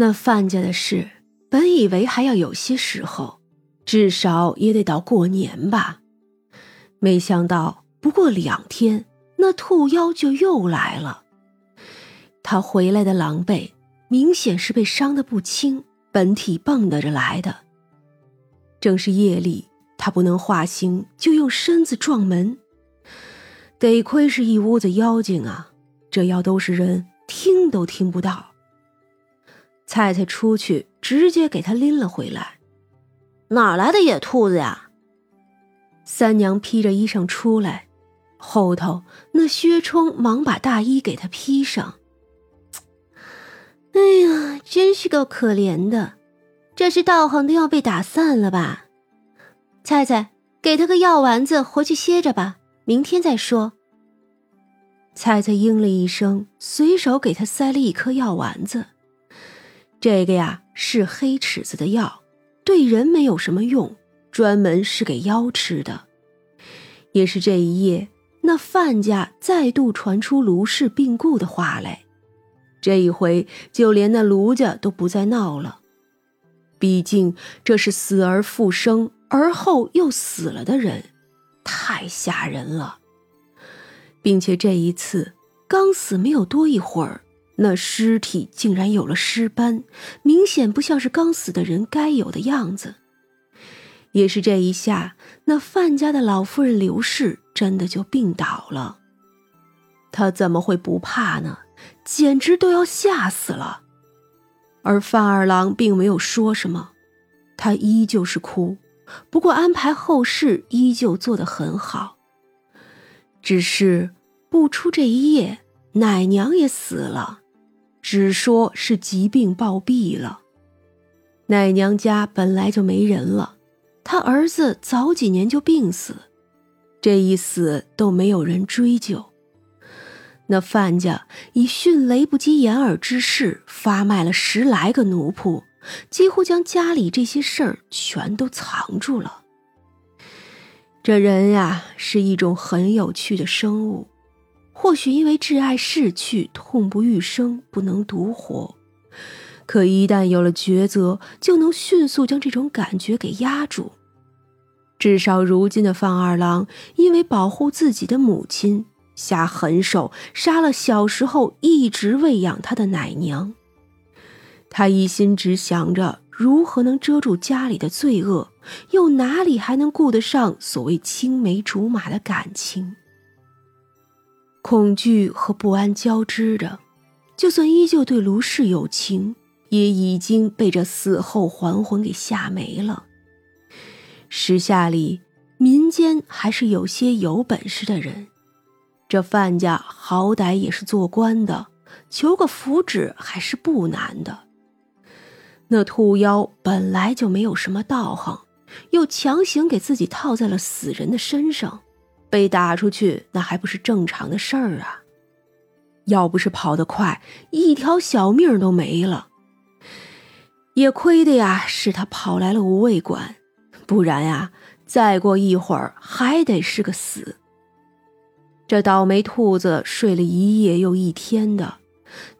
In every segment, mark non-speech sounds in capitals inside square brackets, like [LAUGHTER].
那范家的事，本以为还要有些时候，至少也得到过年吧。没想到不过两天，那兔妖就又来了。他回来的狼狈，明显是被伤得不轻，本体蹦跶着来的。正是夜里，他不能化形，就用身子撞门。得亏是一屋子妖精啊，这要都是人，听都听不到。菜菜出去，直接给他拎了回来。哪来的野兔子呀？三娘披着衣裳出来，后头那薛冲忙把大衣给他披上。哎呀，真是够可怜的，这是道行都要被打散了吧？菜菜，给他个药丸子，回去歇着吧，明天再说。菜菜应了一声，随手给他塞了一颗药丸子。这个呀是黑尺子的药，对人没有什么用，专门是给妖吃的。也是这一夜，那范家再度传出卢氏病故的话来。这一回，就连那卢家都不再闹了。毕竟这是死而复生，而后又死了的人，太吓人了。并且这一次刚死没有多一会儿。那尸体竟然有了尸斑，明显不像是刚死的人该有的样子。也是这一下，那范家的老夫人刘氏真的就病倒了。他怎么会不怕呢？简直都要吓死了。而范二郎并没有说什么，他依旧是哭，不过安排后事依旧做得很好。只是不出这一夜，奶娘也死了。只说是疾病暴毙了，奶娘家本来就没人了，他儿子早几年就病死，这一死都没有人追究。那范家以迅雷不及掩耳之势发卖了十来个奴仆，几乎将家里这些事儿全都藏住了。这人呀，是一种很有趣的生物。或许因为挚爱逝去，痛不欲生，不能独活。可一旦有了抉择，就能迅速将这种感觉给压住。至少如今的范二郎，因为保护自己的母亲，下狠手杀了小时候一直喂养他的奶娘。他一心只想着如何能遮住家里的罪恶，又哪里还能顾得上所谓青梅竹马的感情？恐惧和不安交织着，就算依旧对卢氏有情，也已经被这死后还魂给吓没了。时下里民间还是有些有本事的人，这范家好歹也是做官的，求个福祉还是不难的。那兔妖本来就没有什么道行，又强行给自己套在了死人的身上。被打出去，那还不是正常的事儿啊！要不是跑得快，一条小命都没了。也亏的呀，是他跑来了无畏馆，不然呀，再过一会儿还得是个死。这倒霉兔子睡了一夜又一天的，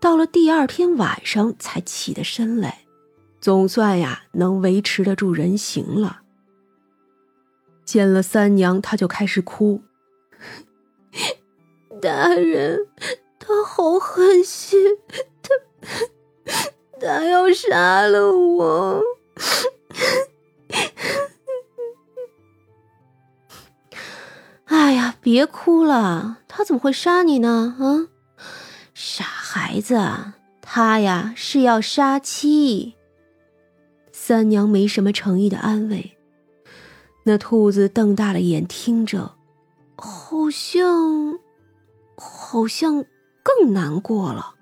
到了第二天晚上才起得身来，总算呀能维持得住人形了。见了三娘，他就开始哭。大人，他好狠心，他他要杀了我。[LAUGHS] 哎呀，别哭了，他怎么会杀你呢？啊，傻孩子，他呀是要杀妻。三娘没什么诚意的安慰。那兔子瞪大了眼听着，好像，好像更难过了。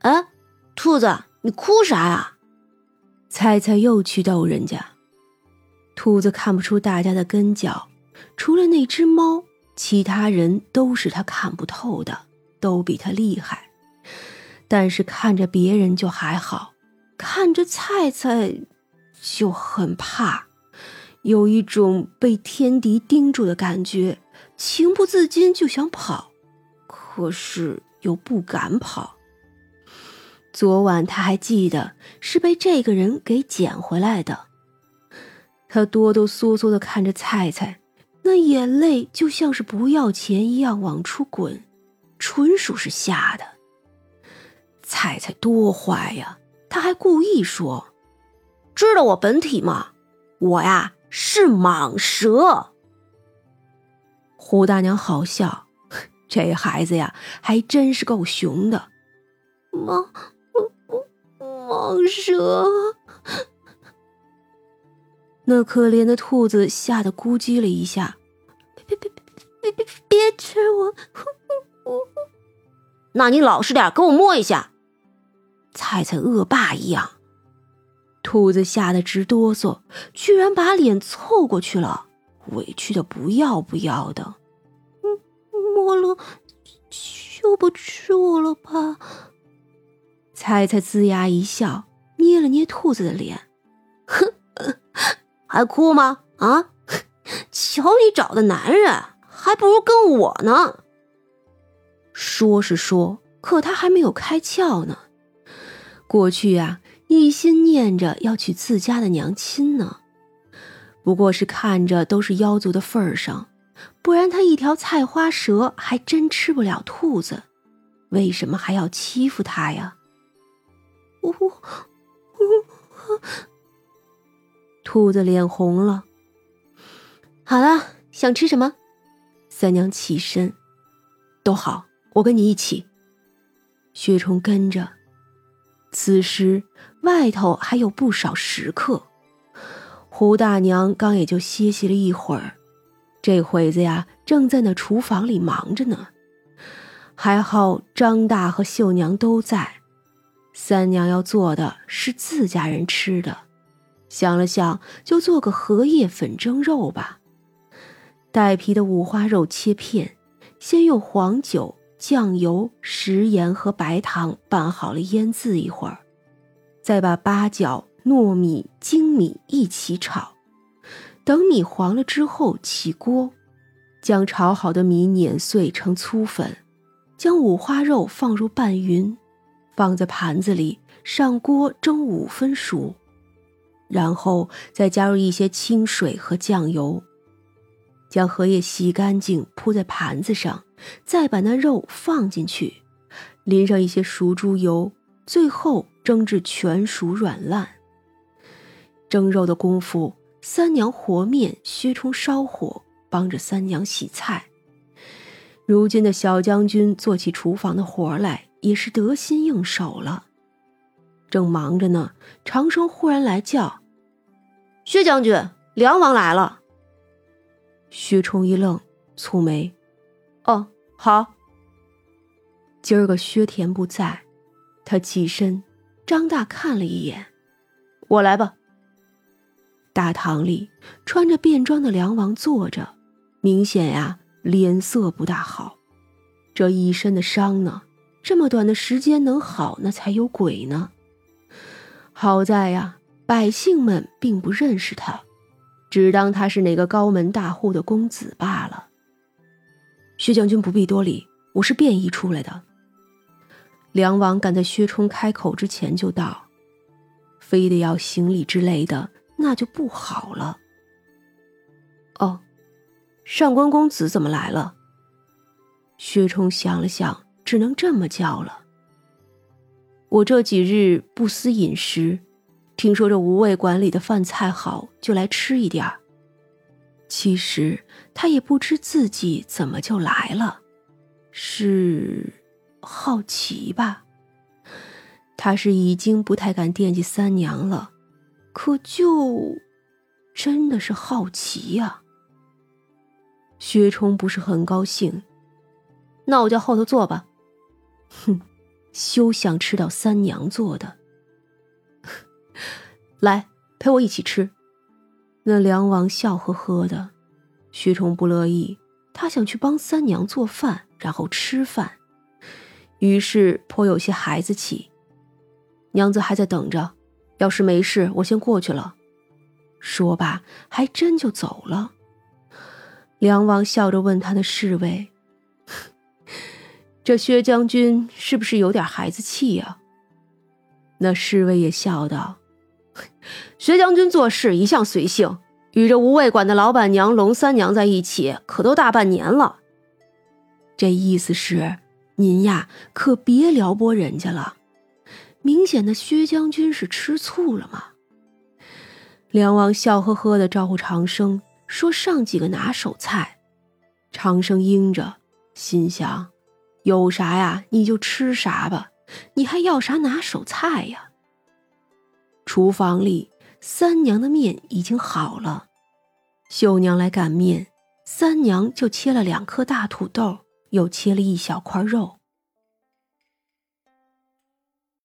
哎，兔子，你哭啥呀？菜菜又去逗人家。兔子看不出大家的跟脚，除了那只猫，其他人都是他看不透的，都比他厉害。但是看着别人就还好，看着菜菜就很怕。有一种被天敌盯住的感觉，情不自禁就想跑，可是又不敢跑。昨晚他还记得是被这个人给捡回来的。他哆哆嗦嗦的看着菜菜，那眼泪就像是不要钱一样往出滚，纯属是吓的。菜菜多坏呀！他还故意说：“知道我本体吗？我呀是蟒蛇。”胡大娘好笑，[LAUGHS] 这孩子呀还真是够熊的。蟒蟒蛇，那可怜的兔子吓得咕叽了一下，别别别别别别吃我！[LAUGHS] 那你老实点，给我摸一下。菜菜恶霸一样，兔子吓得直哆嗦，居然把脸凑过去了，委屈的不要不要的。嗯，摸了就不吃了吧？菜菜龇牙一笑，捏了捏兔子的脸，哼，还哭吗？啊，[LAUGHS] 瞧你找的男人，还不如跟我呢。说是说，可他还没有开窍呢。过去啊，一心念着要娶自家的娘亲呢，不过是看着都是妖族的份儿上，不然他一条菜花蛇还真吃不了兔子，为什么还要欺负他呀？呜呜，兔子脸红了。好了，想吃什么？三娘起身，都好，我跟你一起。薛冲跟着。此时外头还有不少食客，胡大娘刚也就歇息了一会儿，这会子呀正在那厨房里忙着呢。还好张大和秀娘都在，三娘要做的是自家人吃的，想了想就做个荷叶粉蒸肉吧。带皮的五花肉切片，先用黄酒。酱油、食盐和白糖拌好了，腌渍一会儿，再把八角、糯米、精米一起炒。等米黄了之后，起锅，将炒好的米碾碎成粗粉，将五花肉放入拌匀，放在盘子里上锅蒸五分熟，然后再加入一些清水和酱油，将荷叶洗干净铺在盘子上。再把那肉放进去，淋上一些熟猪油，最后蒸至全熟软烂。蒸肉的功夫，三娘和面，薛冲烧火，帮着三娘洗菜。如今的小将军做起厨房的活来也是得心应手了。正忙着呢，长生忽然来叫：“薛将军，梁王来了。”薛冲一愣，蹙眉：“哦。”好，今儿个薛田不在，他起身，张大看了一眼，我来吧。大堂里穿着便装的梁王坐着，明显呀脸色不大好，这一身的伤呢，这么短的时间能好那才有鬼呢。好在呀，百姓们并不认识他，只当他是哪个高门大户的公子罢了。薛将军不必多礼，我是便衣出来的。梁王赶在薛冲开口之前就道：“非得要行礼之类的，那就不好了。”哦，上官公子怎么来了？薛冲想了想，只能这么叫了。我这几日不思饮食，听说这无味馆里的饭菜好，就来吃一点。其实他也不知自己怎么就来了，是好奇吧？他是已经不太敢惦记三娘了，可就真的是好奇呀。薛冲不是很高兴，那我就后头坐吧。哼，休想吃到三娘做的。[LAUGHS] 来，陪我一起吃。那梁王笑呵呵的，薛冲不乐意，他想去帮三娘做饭，然后吃饭，于是颇有些孩子气。娘子还在等着，要是没事，我先过去了。说罢，还真就走了。梁王笑着问他的侍卫：“ [LAUGHS] 这薛将军是不是有点孩子气呀？”那侍卫也笑道：“ [LAUGHS] 薛将军做事一向随性，与这无味馆的老板娘龙三娘在一起，可都大半年了。这意思是，您呀，可别撩拨人家了。明显的，薛将军是吃醋了吗？”梁王笑呵呵的招呼长生说：“上几个拿手菜。”长生应着，心想：“有啥呀，你就吃啥吧。”你还要啥拿手菜呀？厨房里，三娘的面已经好了。秀娘来擀面，三娘就切了两颗大土豆，又切了一小块肉。